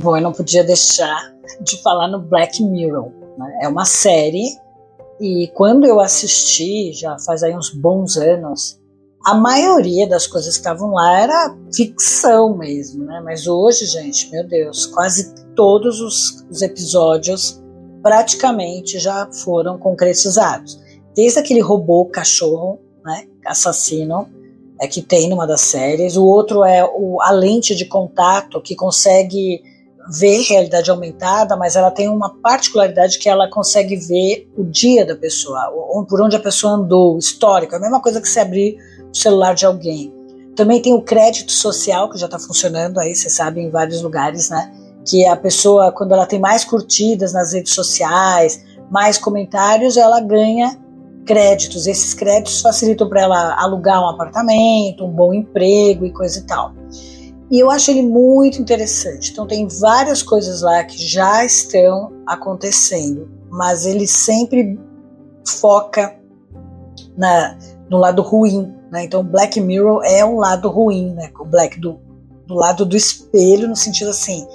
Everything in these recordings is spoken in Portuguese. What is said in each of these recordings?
Bom, eu não podia deixar de falar no Black Mirror. Né? É uma série e quando eu assisti, já faz aí uns bons anos, a maioria das coisas que estavam lá era ficção mesmo, né? Mas hoje, gente, meu Deus, quase todos os, os episódios praticamente já foram concretizados. Desde aquele robô cachorro, né, assassino, é que tem numa das séries. O outro é o, a lente de contato que consegue ver realidade aumentada, mas ela tem uma particularidade que ela consegue ver o dia da pessoa, por onde a pessoa andou, histórico. É a mesma coisa que você abrir o celular de alguém. Também tem o crédito social, que já está funcionando aí, você sabe, em vários lugares, né? Que a pessoa, quando ela tem mais curtidas nas redes sociais, mais comentários, ela ganha créditos. Esses créditos facilitam para ela alugar um apartamento, um bom emprego e coisa e tal. E eu acho ele muito interessante. Então tem várias coisas lá que já estão acontecendo, mas ele sempre foca na, no lado ruim. Né? Então Black Mirror é um lado ruim, né? O Black do, do lado do espelho, no sentido assim,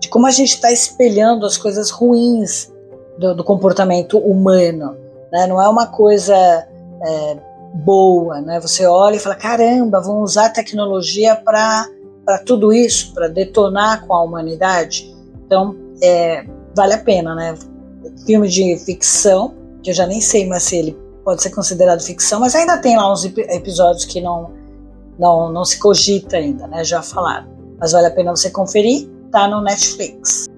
de como a gente está espelhando as coisas ruins do, do comportamento humano. Né? Não é uma coisa é, boa, né? Você olha e fala, caramba, vão usar tecnologia para tudo isso, para detonar com a humanidade. Então, é, vale a pena, né? Filme de ficção, que eu já nem sei mais se ele pode ser considerado ficção, mas ainda tem lá uns episódios que não, não, não se cogita ainda, né? Já falaram. Mas vale a pena você conferir, tá no Netflix.